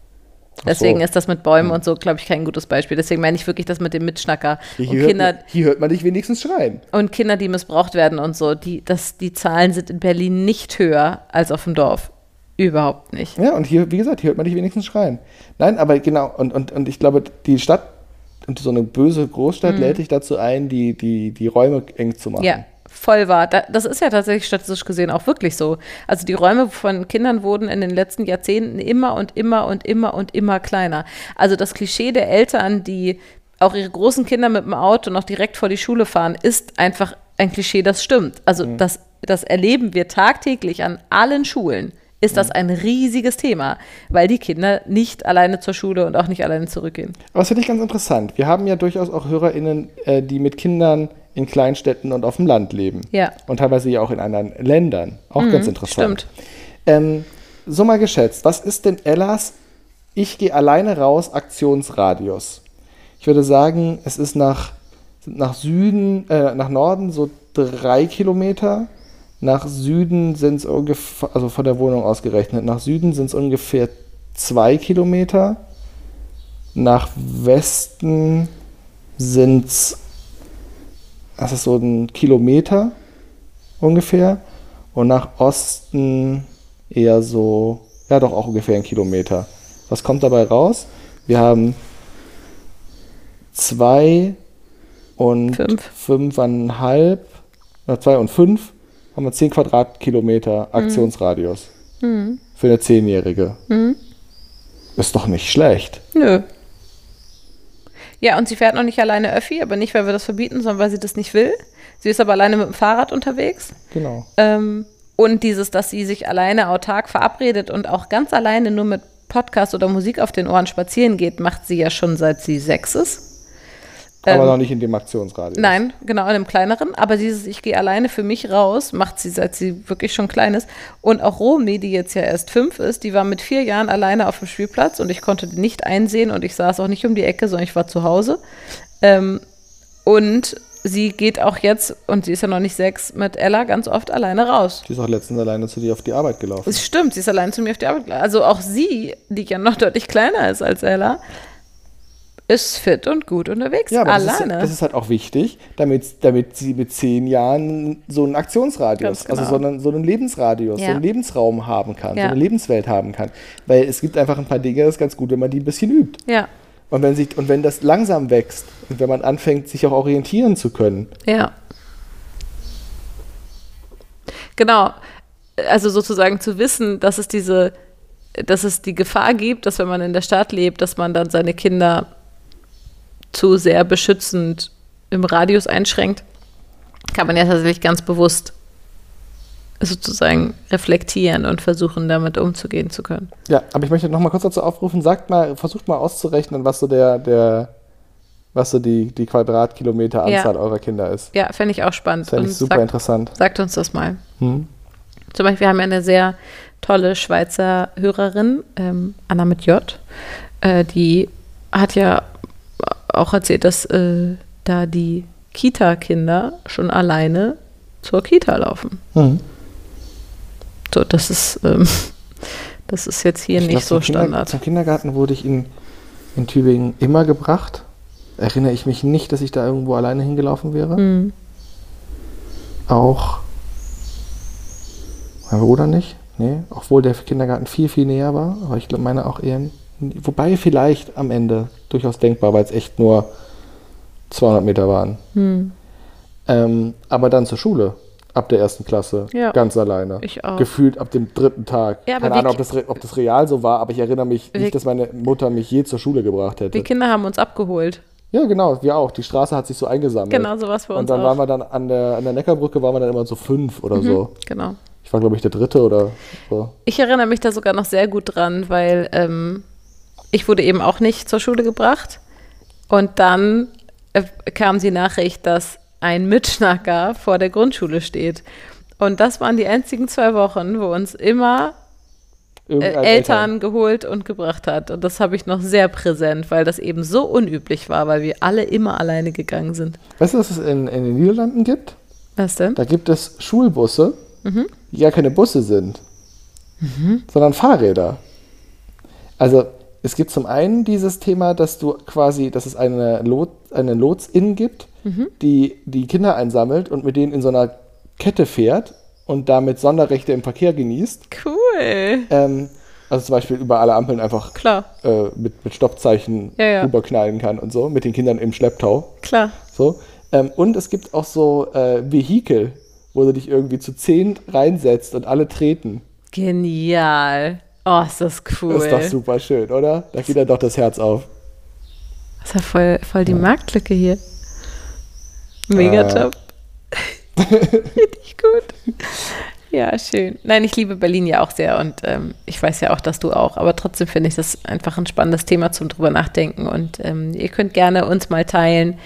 So. Deswegen ist das mit Bäumen und so, glaube ich, kein gutes Beispiel. Deswegen meine ich wirklich das mit dem Mitschnacker. Hier, und, hört Kinder, man, hier hört man dich wenigstens schreien. und Kinder, die missbraucht werden und so. Die, das, die Zahlen sind in Berlin nicht höher als auf dem Dorf. Überhaupt nicht. Ja, und hier, wie gesagt, hier hört man dich wenigstens schreien. Nein, aber genau, und, und, und ich glaube, die Stadt und so eine böse Großstadt lädt dich dazu ein, die, die, die Räume eng zu machen. Mhm. Ja, voll wahr. Da, das ist ja tatsächlich statistisch gesehen auch wirklich so. Also die Räume von Kindern wurden in den letzten Jahrzehnten immer und immer und immer und immer kleiner. Also das Klischee der Eltern, die auch ihre großen Kinder mit dem Auto noch direkt vor die Schule fahren, ist einfach ein Klischee, das stimmt. Also das, das erleben wir tagtäglich an allen Schulen. Ist das ein riesiges Thema, weil die Kinder nicht alleine zur Schule und auch nicht alleine zurückgehen. Aber das finde ich ganz interessant. Wir haben ja durchaus auch HörerInnen, äh, die mit Kindern in Kleinstädten und auf dem Land leben. Ja. Und teilweise ja auch in anderen Ländern. Auch ganz interessant. stimmt. Ähm, so mal geschätzt, was ist denn Ellas Ich gehe alleine raus Aktionsradius? Ich würde sagen, es ist nach, nach Süden, äh, nach Norden so drei Kilometer. Nach Süden sind es ungefähr, also von der Wohnung ausgerechnet, nach Süden sind es ungefähr zwei Kilometer. Nach Westen sind es, das ist so ein Kilometer ungefähr. Und nach Osten eher so, ja doch auch ungefähr ein Kilometer. Was kommt dabei raus? Wir haben zwei und Fünf. fünfeinhalb, na, zwei und fünf, haben wir zehn Quadratkilometer Aktionsradius. Für eine Zehnjährige. Ist doch nicht schlecht. Nö. Ja, und sie fährt noch nicht alleine Öffi, aber nicht, weil wir das verbieten, sondern weil sie das nicht will. Sie ist aber alleine mit dem Fahrrad unterwegs. Genau. Ähm, und dieses, dass sie sich alleine autark verabredet und auch ganz alleine nur mit Podcast oder Musik auf den Ohren spazieren geht, macht sie ja schon seit sie sechs ist. Aber Ähm, noch nicht in dem Aktionsradius. Nein, genau, in einem kleineren. Aber dieses Ich gehe alleine für mich raus, macht sie, seit sie wirklich schon klein ist. Und auch Romy, die jetzt ja erst fünf ist, die war mit vier Jahren alleine auf dem Spielplatz und ich konnte die nicht einsehen und ich saß auch nicht um die Ecke, sondern ich war zu Hause. Ähm, und sie geht auch jetzt, und sie ist ja noch nicht sechs, mit Ella ganz oft alleine raus. Die ist auch letztens alleine zu dir auf die Arbeit gelaufen. Es stimmt, sie ist allein zu mir auf die Arbeit. gelaufen. Also auch sie, die ja noch deutlich kleiner ist als Ella, ist fit und gut unterwegs. Ja, aber das ist, alleine. das ist halt auch wichtig, damit, damit sie mit zehn Jahren so einen Aktionsradius, Ganz genau. also so einen, so einen Lebensradius, so Ja. einen Lebensraum haben kann, Ja. so eine Lebenswelt haben kann. Weil es gibt einfach ein paar Dinge, das ist ganz gut, wenn man die ein bisschen übt. ja, Und wenn, sich, und wenn das langsam wächst und wenn man anfängt, sich auch orientieren zu können, Ja. Genau. Also sozusagen zu wissen, dass es diese, dass es die Gefahr gibt, dass wenn man in der Stadt lebt, dass man dann seine Kinder zu sehr beschützend im Radius einschränkt, kann man ja tatsächlich ganz bewusst sozusagen reflektieren und versuchen, damit umzugehen zu können. Ja, aber ich möchte noch mal kurz dazu aufrufen, sagt mal, versucht mal auszurechnen, was so der, der was so die, die Quadratkilometeranzahl Ja. eurer Kinder ist. Ja, fände ich auch spannend. Fände ich super sagt, interessant. sagt uns das mal. Hm? Zum Beispiel wir haben wir eine sehr tolle Schweizer Hörerin, ähm, Anna mit J. Äh, die hat ja auch erzählt, dass äh, da die Kita-Kinder schon alleine zur Kita laufen. Hm. So, das ist, ähm, das ist jetzt hier Ich nicht glaub, so zum Kinder- Standard. Zum Kindergarten wurde ich in, in Tübingen immer gebracht. Erinnere ich mich nicht, dass ich da irgendwo alleine hingelaufen wäre. Hm. Auch mein Bruder nicht. Nee, obwohl der Kindergarten viel, viel näher war. Aber ich glaube, meine auch eher. Wobei vielleicht am Ende durchaus denkbar, weil es echt nur 200 Meter waren. Hm. Ähm, aber dann zur Schule. Ab der ersten Klasse. Ja. Ganz alleine. Ich auch. Gefühlt ab dem dritten Tag. Ja, Keine Ahnung, ob das, ob das real so war, aber ich erinnere mich nicht, dass meine Mutter mich je zur Schule gebracht hätte. Die Kinder haben uns abgeholt. Ja, genau, wir auch. Die Straße hat sich so eingesammelt. Genau, so war es bei uns Und dann auch. waren wir dann an der, an der Neckarbrücke, waren wir dann immer so fünf oder so. Genau. Ich war, glaube ich, der dritte oder so. Ich erinnere mich da sogar noch sehr gut dran, weil ähm, ich wurde eben auch nicht zur Schule gebracht. Und dann äh, kam die Nachricht, dass ein Mitschnacker vor der Grundschule steht. Und das waren die einzigen zwei Wochen, wo uns immer äh, Irgendein Eltern geholt und gebracht hat. Und das habe ich noch sehr präsent, weil das eben so unüblich war, weil wir alle immer alleine gegangen sind. Weißt du, was es in, in den Niederlanden gibt? Was denn? Da gibt es Schulbusse, Mhm. die ja keine Busse sind, sondern Fahrräder. Also es gibt zum einen dieses Thema, dass du quasi, dass es eine, Lot, eine Lotsin gibt, Mhm. die die Kinder einsammelt und mit denen in so einer Kette fährt und damit Sonderrechte im Verkehr genießt. Cool. Ähm, also zum Beispiel über alle Ampeln einfach Klar, äh, mit, mit Stoppzeichen Ja, ja. rüberknallen kann und so, mit den Kindern im Schlepptau. klar. So. Ähm, und es gibt auch so äh, Vehikel, wo du dich irgendwie zu zehn reinsetzt und alle treten. Genial. Oh, ist das cool. Das ist doch super schön, oder? Da geht dann doch das Herz auf. Das ist ja voll, voll die Marktlücke hier. Mega Äh. top. Richtig gut. Ja, schön. Nein, ich liebe Berlin ja auch sehr und ähm, ich weiß ja auch, dass du auch. Aber trotzdem finde ich das einfach ein spannendes Thema zum drüber nachdenken. Und ähm, ihr könnt gerne uns mal teilen,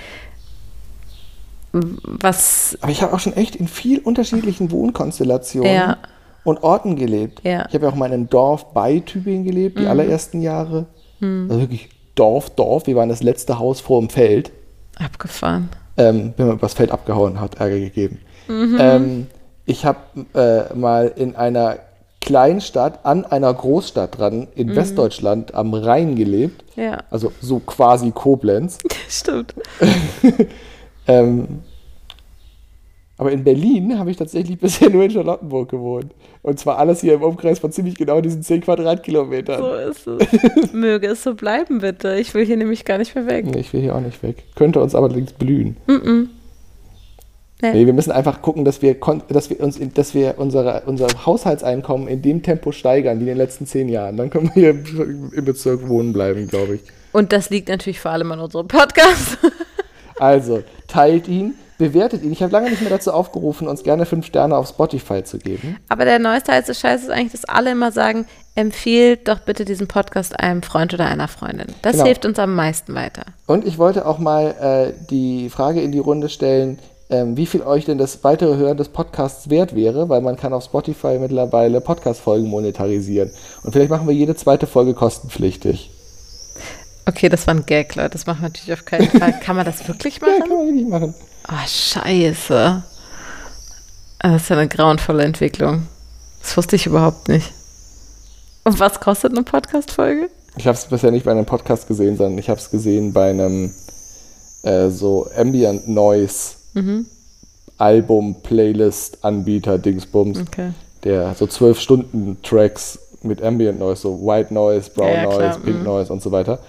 was. Aber ich habe auch schon echt in viel unterschiedlichen Wohnkonstellationen Ja. Und Orten gelebt. Ja. Ich habe ja auch mal in einem Dorf bei Tübingen gelebt, Mhm. die allerersten Jahre. Also wirklich Dorf, Dorf. Wir waren das letzte Haus vor dem Feld. Abgefahren. Ähm, wenn man übers Feld abgehauen hat, Ärger gegeben. Mhm. Ähm, ich habe äh, mal in einer Kleinstadt an einer Großstadt dran in Mhm. Westdeutschland am Rhein gelebt. Ja, Also so quasi Koblenz. stimmt. Ähm, aber in Berlin habe ich tatsächlich bisher nur in Charlottenburg gewohnt. Und zwar alles hier im Umkreis von ziemlich genau diesen 10 Quadratkilometern. So ist es. Möge es so bleiben, bitte. Ich will hier nämlich gar nicht mehr weg. Nee, ich will hier auch nicht weg. Könnte uns aber allerdings blühen. Nee. Nee, wir müssen einfach gucken, dass wir, dass wir, uns in, dass wir unsere, unser Haushaltseinkommen in dem Tempo steigern wie in den letzten zehn Jahren. Dann können wir hier im Bezirk wohnen bleiben, glaube ich. Und das liegt natürlich vor allem an unserem Podcast. Also, teilt ihn, bewertet ihn. Ich habe lange nicht mehr dazu aufgerufen, uns gerne fünf Sterne auf Spotify zu geben. Aber der neueste heiße Scheiß ist eigentlich, dass alle immer sagen, empfehlt doch bitte diesen Podcast einem Freund oder einer Freundin. Das Genau. hilft uns am meisten weiter. Und ich wollte auch mal äh, die Frage in die Runde stellen, ähm, wie viel euch denn das weitere Hören des Podcasts wert wäre, weil man kann auf Spotify mittlerweile Podcast-Folgen monetarisieren. Und vielleicht machen wir jede zweite Folge kostenpflichtig. Okay, das war ein Gag, Leute. Das machen wir natürlich auf keinen Fall. Kann man das wirklich Ja, kann machen? man wirklich machen. Oh, scheiße. Das ist ja eine grauenvolle Entwicklung. Das wusste ich überhaupt nicht. Und was kostet eine Podcast-Folge? Ich habe es bisher nicht bei einem Podcast gesehen, sondern ich habe es gesehen bei einem äh, so Ambient Noise Album, Playlist, Anbieter, Dingsbums, Okay. der so zwölf Stunden Tracks mit Ambient Noise, so White Noise, Brown Ja, ja, Noise, klar, Pink mhm. Noise und so weiter.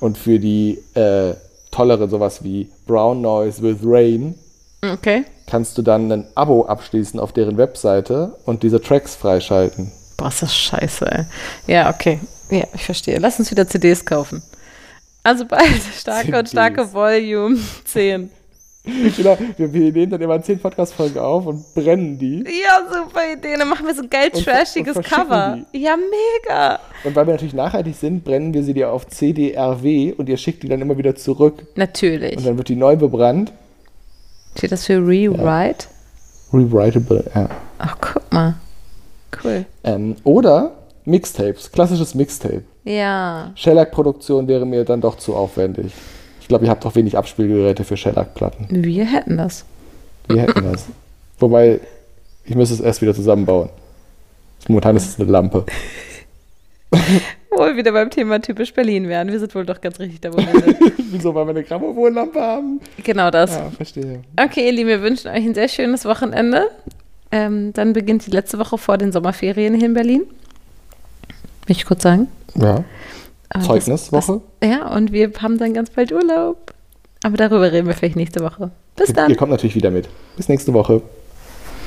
Und für die äh, tollere sowas wie Brown Noise with Rain Okay. kannst du dann ein Abo abschließen auf deren Webseite und diese Tracks freischalten. Boah, ist das scheiße, ey. Ja, okay. Ja, ich verstehe. Lass uns wieder CDs kaufen. Also bald starke und CDs. starke Volume 10. genau, wir, wir nehmen dann immer zehn Podcast-Folgen auf und brennen die. Ja, super Idee. Dann machen wir so ein geil Und- trashiges und verschicken Cover. Ja, mega. Und weil wir natürlich nachhaltig sind, brennen wir sie dir auf CDRW und ihr schickt die dann immer wieder zurück. Natürlich. Und dann wird die neu bebrannt. Steht das für Rewrite? Rewritable, ja. Ach, guck mal. Cool. Ähm, oder Mixtapes, klassisches Mixtape. Ja. Shellac-Produktion wäre mir dann doch zu aufwendig. Ich glaube, ihr habt doch wenig Abspielgeräte für Shellac-Platten. Wir hätten das. Wir hätten das. Wobei, ich müsste es erst wieder zusammenbauen. Momentan ist es eine Lampe. Wo wir wieder beim Thema typisch Berlin wären. Wir sind wohl doch ganz richtig da, wo. Wieso, weil wir eine Grammophonlampe haben? genau das. Ja, verstehe. Okay, ihr Lieben, wir wünschen euch ein sehr schönes Wochenende. Ähm, dann beginnt die letzte Woche vor den Sommerferien hier in Berlin. Will ich kurz sagen. Ja. Aber Zeugniswoche. Das, das, ja, und wir haben dann ganz bald Urlaub. Aber darüber reden wir vielleicht nächste Woche. Bis dann. Ihr kommt natürlich wieder mit. Bis nächste Woche.